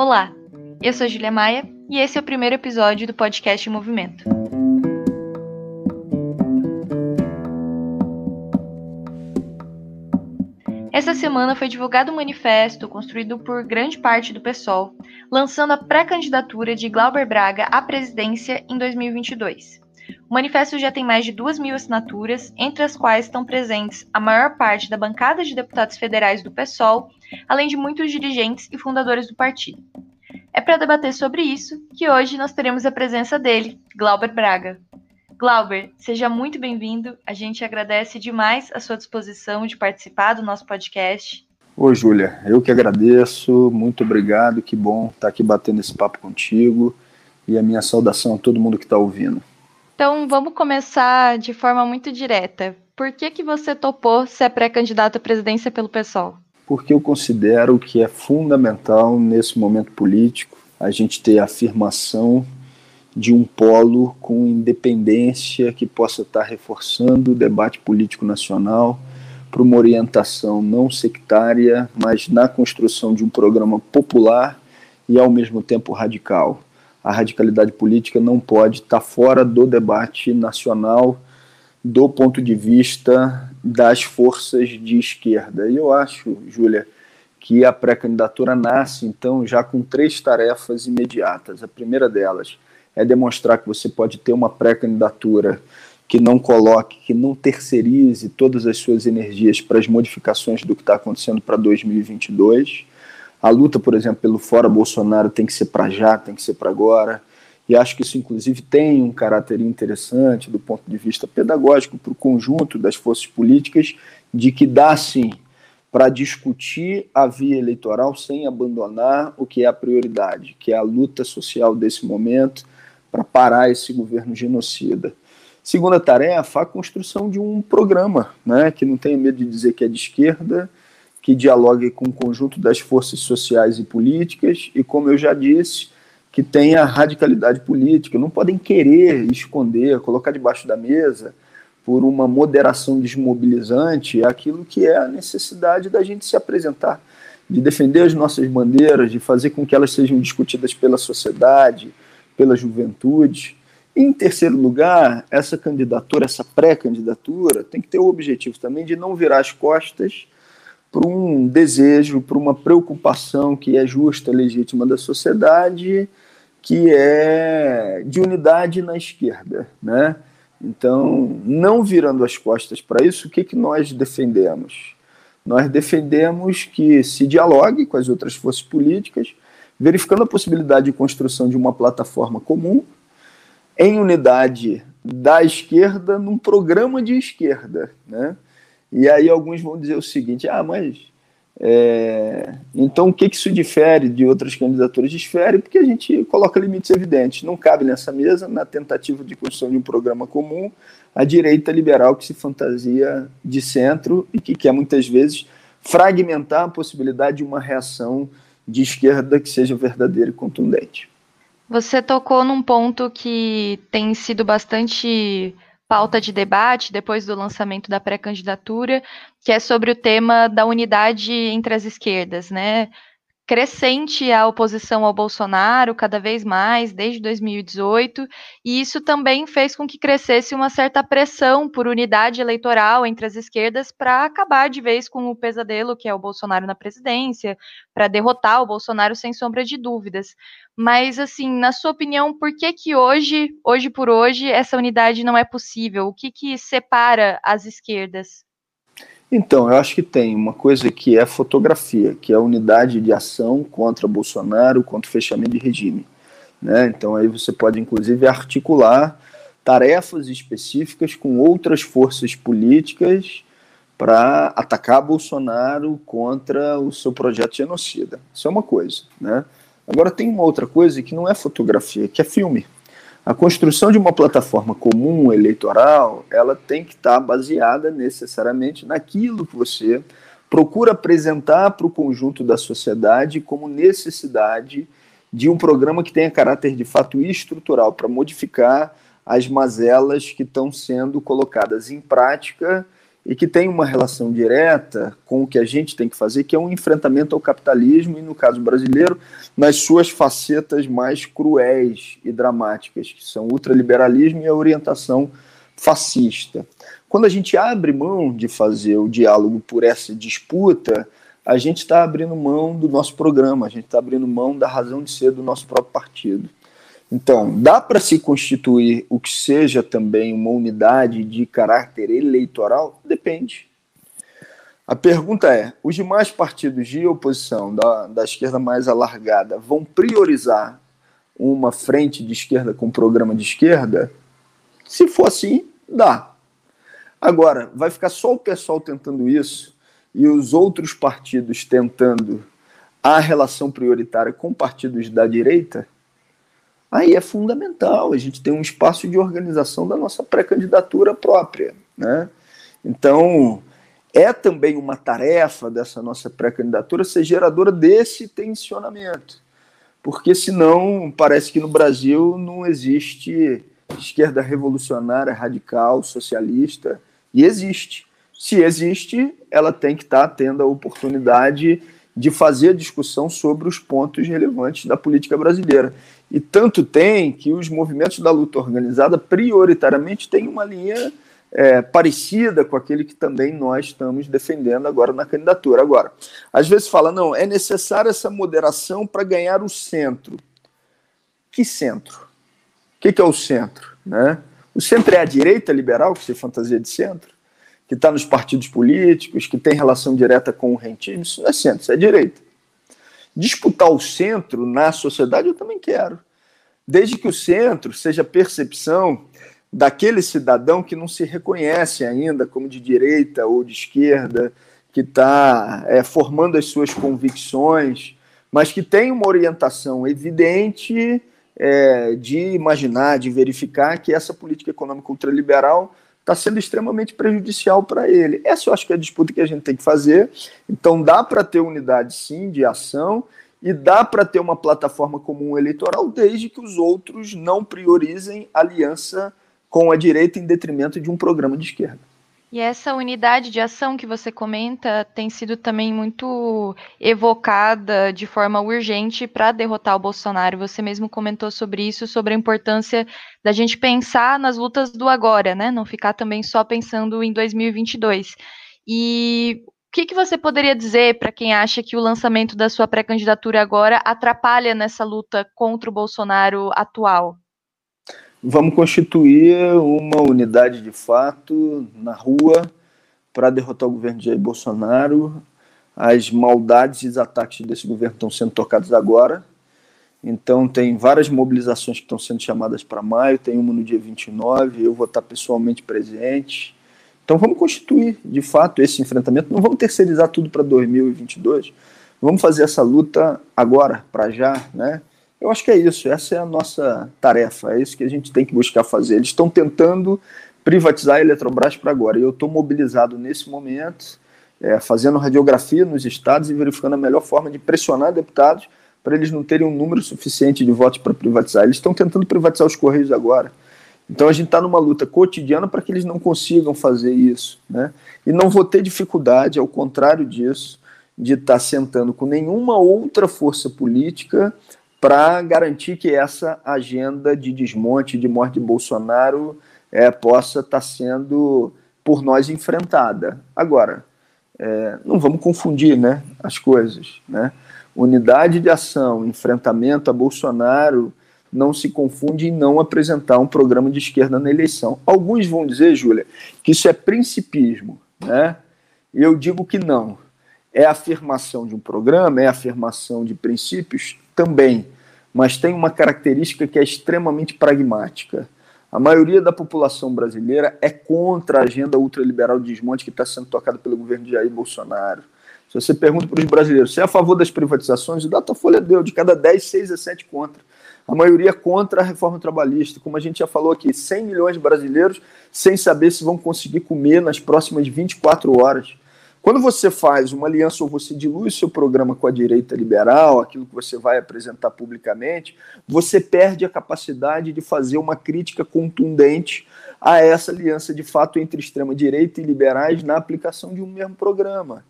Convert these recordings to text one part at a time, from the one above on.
Olá, eu sou Julia Maia e esse é o primeiro episódio do podcast Movimento. Essa semana foi divulgado um manifesto construído por grande parte do PSOL, lançando a pré-candidatura de Glauber Braga à presidência em 2022. O manifesto já tem mais de duas mil assinaturas, entre as quais estão presentes a maior parte da bancada de deputados federais do PSOL, além de muitos dirigentes e fundadores do partido. É para debater sobre isso que hoje nós teremos a presença dele, Glauber Braga. Glauber, seja muito bem-vindo. A gente agradece demais a sua disposição de participar do nosso podcast. Oi, Júlia. Eu que agradeço. Muito obrigado. Que bom estar aqui batendo esse papo contigo. E a minha saudação a todo mundo que está ouvindo. Então, vamos começar de forma muito direta. Por que, que você topou ser pré-candidato à presidência pelo PSOL? Porque eu considero que é fundamental nesse momento político a gente ter a afirmação de um polo com independência que possa estar reforçando o debate político nacional para uma orientação não sectária, mas na construção de um programa popular e ao mesmo tempo radical. A radicalidade política não pode estar fora do debate nacional do ponto de vista das forças de esquerda. E eu acho, Júlia, que a pré-candidatura nasce, então, já com três tarefas imediatas. A primeira delas é demonstrar que você pode ter uma pré-candidatura que não coloque, que não terceirize todas as suas energias para as modificações do que está acontecendo para 2022. A luta, por exemplo, pelo fora Bolsonaro tem que ser para já, tem que ser para agora. E acho que isso, inclusive, tem um caráter interessante do ponto de vista pedagógico para o conjunto das forças políticas, de que dá sim para discutir a via eleitoral sem abandonar o que é a prioridade, que é a luta social desse momento para parar esse governo genocida. Segunda tarefa, a construção de um programa, né, que não tenha medo de dizer que é de esquerda, que dialogue com o conjunto das forças sociais e políticas e, como eu já disse, que tenha radicalidade política. Não podem querer esconder, colocar debaixo da mesa por uma moderação desmobilizante aquilo que é a necessidade da gente se apresentar, de defender as nossas bandeiras, de fazer com que elas sejam discutidas pela sociedade, pela juventude. Em terceiro lugar, essa candidatura, essa pré-candidatura, tem que ter o objetivo também de não virar as costas para um desejo, para uma preocupação que é justa, legítima da sociedade, que é de unidade na esquerda, né? Então, não virando as costas para isso, o que, que nós defendemos? Nós defendemos que se dialogue com as outras forças políticas, verificando a possibilidade de construção de uma plataforma comum, em unidade da esquerda, num programa de esquerda, né? E aí alguns vão dizer o seguinte: ah, mas é, então o que, que isso difere de outras candidaturas? Difere porque a gente coloca limites evidentes. Não cabe nessa mesa, na tentativa de construção de um programa comum, a direita liberal que se fantasia de centro e que quer muitas vezes fragmentar a possibilidade de uma reação de esquerda que seja verdadeira e contundente. Você tocou num ponto que tem sido bastante pauta de debate depois do lançamento da pré-candidatura, que é sobre o tema da unidade entre as esquerdas, né? Crescente a oposição ao Bolsonaro, cada vez mais, desde 2018, e isso também fez com que crescesse uma certa pressão por unidade eleitoral entre as esquerdas para acabar de vez com o pesadelo que é o Bolsonaro na presidência, para derrotar o Bolsonaro sem sombra de dúvidas. Mas, assim, na sua opinião, por que que hoje, hoje por hoje, essa unidade não é possível? O que que separa as esquerdas? Então, eu acho que tem uma coisa que é fotografia, que é a unidade de ação contra Bolsonaro, contra o fechamento de regime. Né? Então, aí você pode, inclusive, articular tarefas específicas com outras forças políticas para atacar Bolsonaro contra o seu projeto genocida. Isso é uma coisa. Né? Agora, tem uma outra coisa que não é fotografia, que é filme. A construção de uma plataforma comum eleitoral, ela tem que estar baseada necessariamente naquilo que você procura apresentar para o conjunto da sociedade como necessidade de um programa que tenha caráter de fato estrutural para modificar as mazelas que estão sendo colocadas em prática e que tem uma relação direta com o que a gente tem que fazer, que é um enfrentamento ao capitalismo, e no caso brasileiro, nas suas facetas mais cruéis e dramáticas, que são o ultraliberalismo e a orientação fascista. Quando a gente abre mão de fazer o diálogo por essa disputa, a gente está abrindo mão do nosso programa, a gente está abrindo mão da razão de ser do nosso próprio partido. Então, dá para se constituir o que seja também uma unidade de caráter eleitoral? Depende. A pergunta é: os demais partidos de oposição, da, da esquerda mais alargada, vão priorizar uma frente de esquerda com programa de esquerda? Se for assim, dá. Agora, vai ficar só o pessoal tentando isso e os outros partidos tentando a relação prioritária com partidos da direita? Aí é fundamental a gente ter um espaço de organização da nossa pré-candidatura própria. Né? Então, é também uma tarefa dessa nossa pré-candidatura ser geradora desse tensionamento, porque senão parece que no Brasil não existe esquerda revolucionária, radical, socialista, e existe. Se existe, ela tem que estar tendo a oportunidade de fazer a discussão sobre os pontos relevantes da política brasileira. E tanto tem que os movimentos da luta organizada, prioritariamente, têm uma linha é, parecida com aquele que também nós estamos defendendo agora na candidatura. Agora, às vezes fala, não, é necessária essa moderação para ganhar o centro. Que centro? O que, que é o centro? Né? O centro é a direita liberal, que se fantasia de centro? Que está nos partidos políticos, que tem relação direta com o rentismo, isso não é centro, isso é direita. Disputar o centro na sociedade eu também quero. Desde que o centro seja percepção daquele cidadão que não se reconhece ainda como de direita ou de esquerda, que está é, formando as suas convicções, mas que tem uma orientação evidente é, de imaginar, de verificar que essa política econômica ultraliberal está sendo extremamente prejudicial para ele. Essa eu acho que é a disputa que a gente tem que fazer. Então dá para ter unidade sim de ação e dá para ter uma plataforma comum eleitoral desde que os outros não priorizem aliança com a direita em detrimento de um programa de esquerda. E essa unidade de ação que você comenta tem sido também muito evocada de forma urgente para derrotar o Bolsonaro. Você mesmo comentou sobre isso, sobre a importância da gente pensar nas lutas do agora, né? Não ficar também só pensando em 2022. E o que, que você poderia dizer para quem acha que o lançamento da sua pré-candidatura agora atrapalha nessa luta contra o Bolsonaro atual? Vamos constituir uma unidade de fato na rua para derrotar o governo de Jair Bolsonaro. As maldades e os ataques desse governo estão sendo tocados agora. Então, tem várias mobilizações que estão sendo chamadas para maio, tem uma no dia 29, eu vou estar pessoalmente presente. Então, vamos constituir, de fato, esse enfrentamento. Não vamos terceirizar tudo para 2022. Vamos fazer essa luta agora, para já, né? Eu acho que é isso, essa é a nossa tarefa, é isso que a gente tem que buscar fazer. Eles estão tentando privatizar a Eletrobras para agora, e eu estou mobilizado nesse momento, é, fazendo radiografia nos estados e verificando a melhor forma de pressionar deputados para eles não terem um número suficiente de votos para privatizar. Eles estão tentando privatizar os Correios agora. Então a gente está numa luta cotidiana para que eles não consigam fazer isso. Né? E não vou ter dificuldade, ao contrário disso, de estar tá sentando com nenhuma outra força política para garantir que essa agenda de desmonte, de morte de Bolsonaro, é, possa estar tá sendo por nós enfrentada. Agora, é, não vamos confundir né, as coisas. Né? Unidade de ação, enfrentamento a Bolsonaro, não se confunde em não apresentar um programa de esquerda na eleição. Alguns vão dizer, Júlia, que isso é principismo. Né? Eu digo que não. É afirmação de um programa, é afirmação de princípios também, mas tem uma característica que é extremamente pragmática. A maioria da população brasileira é contra a agenda ultraliberal de desmonte que está sendo tocada pelo governo de Jair Bolsonaro. Se você pergunta para os brasileiros se é a favor das privatizações, o Datafolha deu, de cada 10, 6 a 7 contra. A maioria contra a reforma trabalhista. Como a gente já falou aqui, 100 milhões de brasileiros sem saber se vão conseguir comer nas próximas 24 horas. Quando você faz uma aliança ou você dilui seu programa com a direita liberal, aquilo que você vai apresentar publicamente, você perde a capacidade de fazer uma crítica contundente a essa aliança de fato entre extrema-direita e liberais na aplicação de um mesmo programa.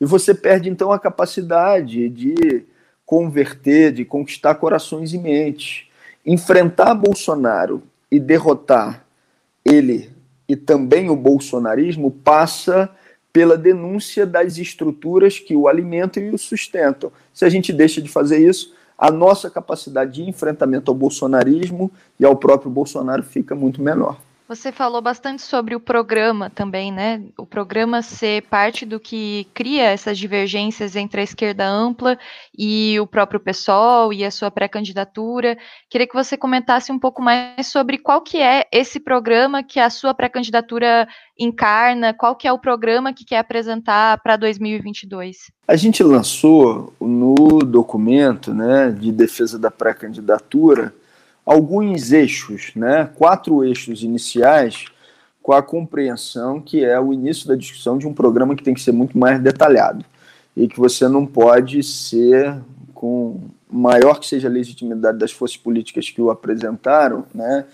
E você perde então a capacidade de converter, de conquistar corações e mentes. Enfrentar Bolsonaro e derrotar ele e também o bolsonarismo passa pela denúncia das estruturas que o alimentam e o sustentam. Se a gente deixa de fazer isso, a nossa capacidade de enfrentamento ao bolsonarismo e ao próprio Bolsonaro fica muito menor. Você falou bastante sobre o programa também, né? O programa ser parte do que cria essas divergências entre a esquerda ampla e o próprio PSOL e a sua pré-candidatura. Queria que você comentasse um pouco mais sobre qual que é esse programa que a sua pré-candidatura encarna, qual que é o programa que quer apresentar para 2022. A gente lançou no documento, né, de defesa da pré-candidatura alguns eixos, né, quatro eixos iniciais, com a compreensão que é o início da discussão de um programa que tem que ser muito mais detalhado e que você não pode ser com maior que seja a legitimidade das forças políticas que o apresentaram, né,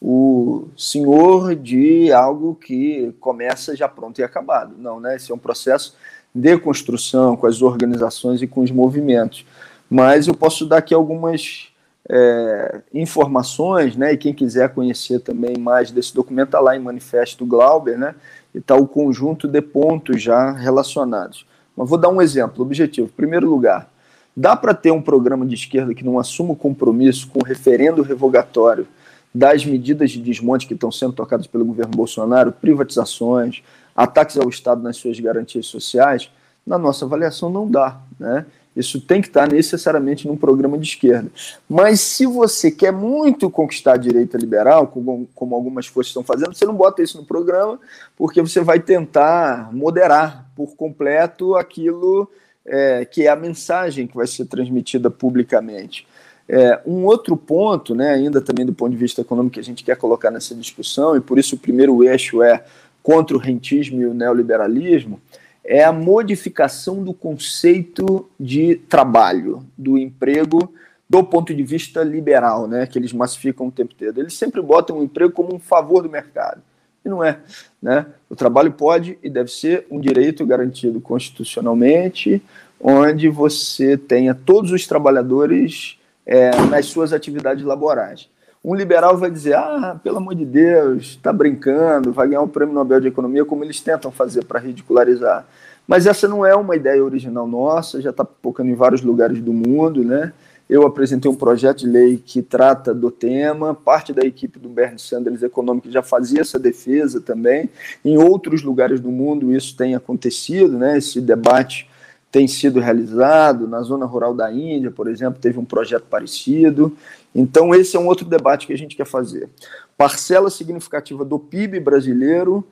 o senhor de algo que começa já pronto e acabado. Não, né? Esse é um processo de construção com as organizações e com os movimentos. Mas eu posso dar aqui algumas é, informações, né, e quem quiser conhecer também mais desse documento, está lá em Manifesto Glauber, né, e está o conjunto de pontos já relacionados. Mas vou dar um exemplo, objetivo. Primeiro lugar, dá para ter um programa de esquerda que não assuma o compromisso com o referendo revogatório das medidas de desmonte que estão sendo tocadas pelo governo Bolsonaro, privatizações, ataques ao Estado nas suas garantias sociais, na nossa avaliação não dá, né? Isso tem que estar necessariamente num programa de esquerda. Mas se você quer muito conquistar a direita liberal, como, como algumas forças estão fazendo, você não bota isso no programa, porque você vai tentar moderar por completo aquilo é, que é a mensagem que vai ser transmitida publicamente. É, um outro ponto, né, ainda também do ponto de vista econômico, que a gente quer colocar nessa discussão, e por isso o primeiro eixo é contra o rentismo e o neoliberalismo, é a modificação do conceito de trabalho, do emprego, do ponto de vista liberal, né, que eles massificam o tempo todo. Eles sempre botam o emprego como um favor do mercado. E não é. Né? O trabalho pode e deve ser um direito garantido constitucionalmente, onde você tenha todos os trabalhadores é, nas suas atividades laborais. Um liberal vai dizer: ah, pelo amor de Deus, está brincando, vai ganhar o prêmio Nobel de Economia, como eles tentam fazer para ridicularizar. Mas essa não é uma ideia original nossa, já está focando em vários lugares do mundo, né? Eu apresentei um projeto de lei que trata do tema, parte da equipe do Bernie Sanders Econômico já fazia essa defesa também. Em outros lugares do mundo isso tem acontecido, né? Esse debate tem sido realizado. Na zona rural da Índia, por exemplo, teve um projeto parecido. Então, esse é um outro debate que a gente quer fazer. Parcela significativa do PIB brasileiro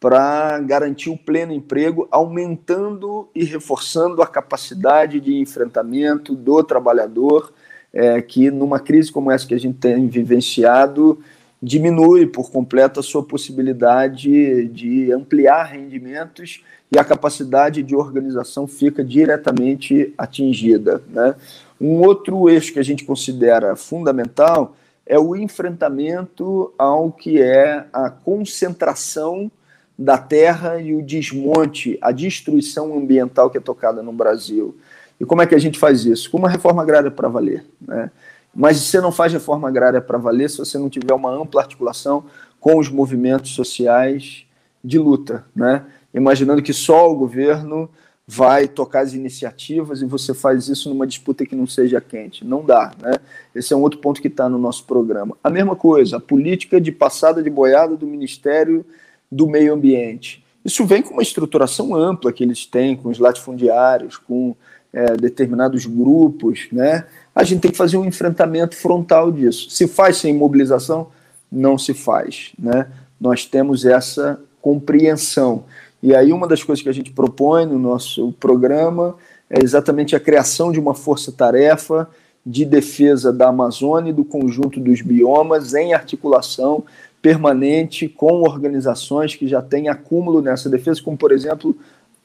para garantir o pleno emprego, aumentando e reforçando a capacidade de enfrentamento do trabalhador, é, que numa crise como essa que a gente tem vivenciado, diminui por completo a sua possibilidade de ampliar rendimentos e a capacidade de organização fica diretamente atingida. Né? Um outro eixo que a gente considera fundamental é o enfrentamento ao que é a concentração da terra e o desmonte, a destruição ambiental que é tocada no Brasil. E como é que a gente faz isso? Com uma reforma agrária para valer. Né? Mas você não faz reforma agrária para valer se você não tiver uma ampla articulação com os movimentos sociais de luta. Né? imaginando que só o governo vai tocar as iniciativas e você faz isso numa disputa que não seja quente. Não dá, né? Esse é um outro ponto que está no nosso programa. A mesma coisa, a política de passada de boiada do Ministério do Meio Ambiente. Isso vem com uma estruturação ampla que eles têm, com os latifundiários, com é, determinados grupos, né? A gente tem que fazer um enfrentamento frontal disso. Se faz sem mobilização, não se faz, né? Nós temos essa compreensão. E aí, uma das coisas que a gente propõe no nosso programa é exatamente a criação de uma força-tarefa de defesa da Amazônia e do conjunto dos biomas em articulação permanente com organizações que já têm acúmulo nessa defesa, como, por exemplo,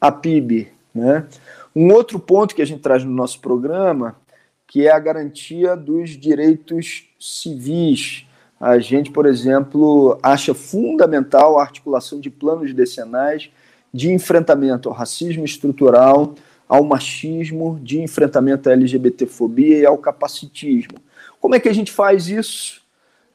a PIB. Né? Um outro ponto que a gente traz no nosso programa, que é a garantia dos direitos civis, A gente, por exemplo, acha fundamental a articulação de planos decenais de enfrentamento ao racismo estrutural, ao machismo, de enfrentamento à LGBTfobia e ao capacitismo. Como é que a gente faz isso?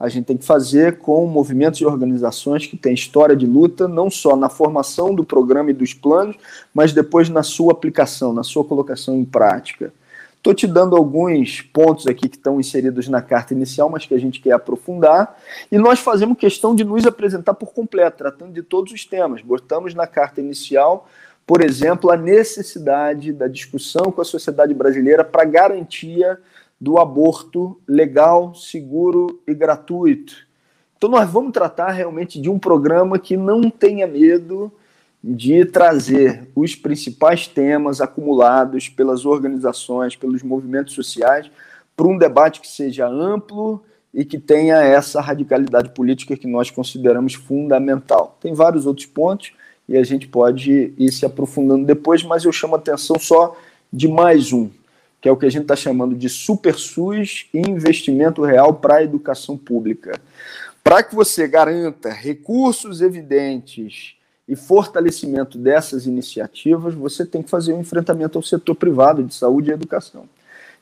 A gente tem que fazer com movimentos e organizações que têm história de luta, não só na formação do programa e dos planos, mas depois na sua aplicação, na sua colocação em prática. Estou te dando alguns pontos aqui que estão inseridos na carta inicial, mas que a gente quer aprofundar. E nós fazemos questão de nos apresentar por completo, tratando de todos os temas. Botamos na carta inicial, por exemplo, a necessidade da discussão com a sociedade brasileira para garantia do aborto legal, seguro e gratuito. Então, nós vamos tratar realmente de um programa que não tenha medo de trazer os principais temas acumulados pelas organizações, pelos movimentos sociais, para um debate que seja amplo e que tenha essa radicalidade política que nós consideramos fundamental. Tem vários outros pontos e a gente pode ir se aprofundando depois, mas eu chamo a atenção só de mais um, que é o que a gente está chamando de super SUS e investimento real para a educação pública. Para que você garanta recursos evidentes e fortalecimento dessas iniciativas, você tem que fazer um enfrentamento ao setor privado de saúde e educação.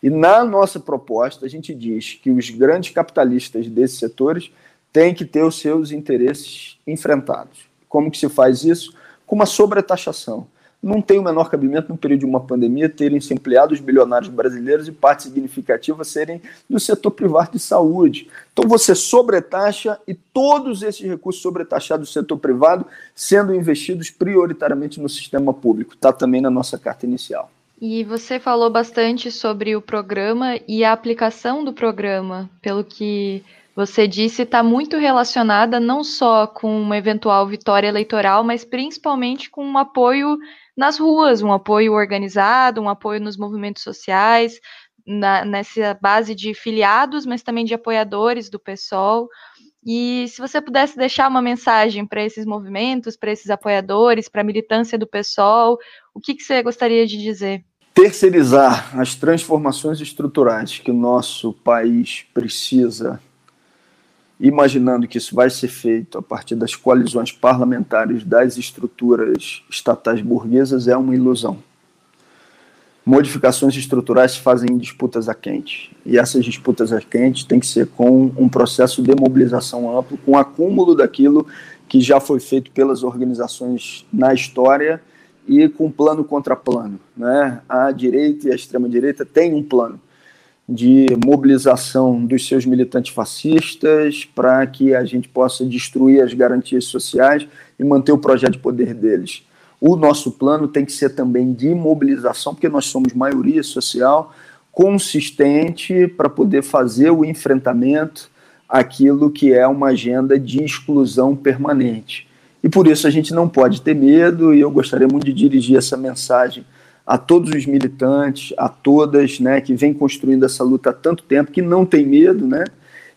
E na nossa proposta, a gente diz que os grandes capitalistas desses setores têm que ter os seus interesses enfrentados. Como que se faz isso? Com uma sobretaxação não tem o menor cabimento no período de uma pandemia terem se empleado os bilionários brasileiros e parte significativa serem do setor privado de saúde. Então você sobretaxa e todos esses recursos sobretaxados do setor privado sendo investidos prioritariamente no sistema público. Está também na nossa carta inicial. E você falou bastante sobre o programa e a aplicação do programa, pelo que você disse, está muito relacionada não só com uma eventual vitória eleitoral, mas principalmente com um apoio nas ruas, um apoio organizado, um apoio nos movimentos sociais, na, nessa base de filiados, mas também de apoiadores do PSOL. E se você pudesse deixar uma mensagem para esses movimentos, para esses apoiadores, para a militância do PSOL, o que, que você gostaria de dizer? Terceirizar as transformações estruturais que o nosso país precisa imaginando que isso vai ser feito a partir das coalizões parlamentares das estruturas estatais burguesas, é uma ilusão. Modificações estruturais se fazem em disputas a quente, e essas disputas a quente têm que ser com um processo de mobilização amplo, com acúmulo daquilo que já foi feito pelas organizações na história e com plano contra plano. Né? A direita e a extrema-direita têm um plano de mobilização dos seus militantes fascistas para que a gente possa destruir as garantias sociais e manter o projeto de poder deles. O nosso plano tem que ser também de mobilização, porque nós somos maioria social consistente para poder fazer o enfrentamento àquilo que é uma agenda de exclusão permanente. E por isso a gente não pode ter medo, e eu gostaria muito de dirigir essa mensagem a todos os militantes, a todas, né, que vêm construindo essa luta há tanto tempo, que não tem medo, né,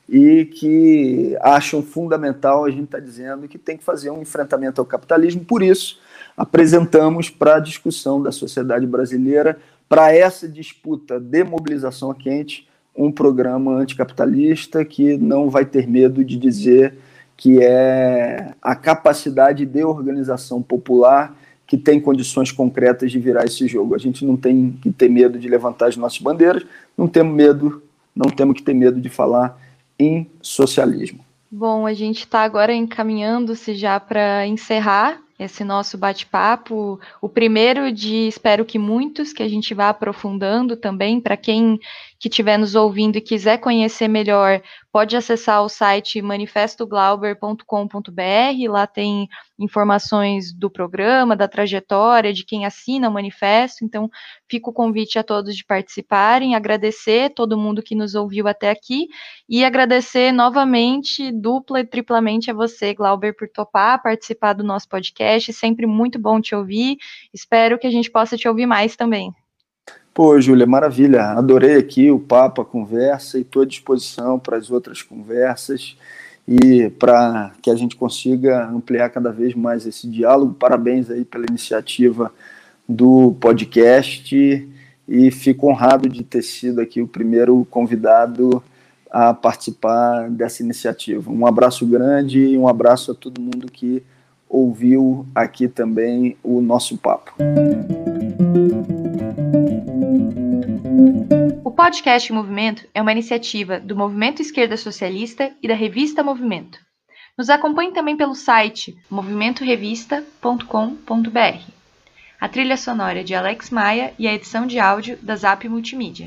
e que acham fundamental a gente estar tá dizendo que tem que fazer um enfrentamento ao capitalismo. Por isso, apresentamos para a discussão da sociedade brasileira, para essa disputa de mobilização quente, um programa anticapitalista que não vai ter medo de dizer que é a capacidade de organização popular que tem condições concretas de virar esse jogo. A gente não tem que ter medo de levantar as nossas bandeiras, não temos medo, não temos que ter medo de falar em socialismo. Bom, a gente está agora encaminhando-se já para encerrar esse nosso bate-papo. O primeiro de espero que muitos, que a gente vá aprofundando também, para quem que estiver nos ouvindo e quiser conhecer melhor, pode acessar o site manifestoglauber.com.br, lá tem informações do programa, da trajetória, de quem assina o manifesto, então fica o convite a todos de participarem, agradecer todo mundo que nos ouviu até aqui e agradecer novamente, dupla e triplamente a você, Glauber, por topar participar do nosso podcast, sempre muito bom te ouvir, espero que a gente possa te ouvir mais também. Pô, Júlia, maravilha. Adorei aqui o papo, a conversa e estou à disposição para as outras conversas e para que a gente consiga ampliar cada vez mais esse diálogo. Parabéns aí pela iniciativa do podcast e fico honrado de ter sido aqui o primeiro convidado a participar dessa iniciativa. Um abraço grande e um abraço a todo mundo que ouviu aqui também o nosso papo. O podcast Movimento é uma iniciativa do Movimento Esquerda Socialista e da revista Movimento. Nos acompanhe também pelo site movimentorevista.com.br. A trilha sonora é de Alex Maia e a edição de áudio da Zap Multimídia.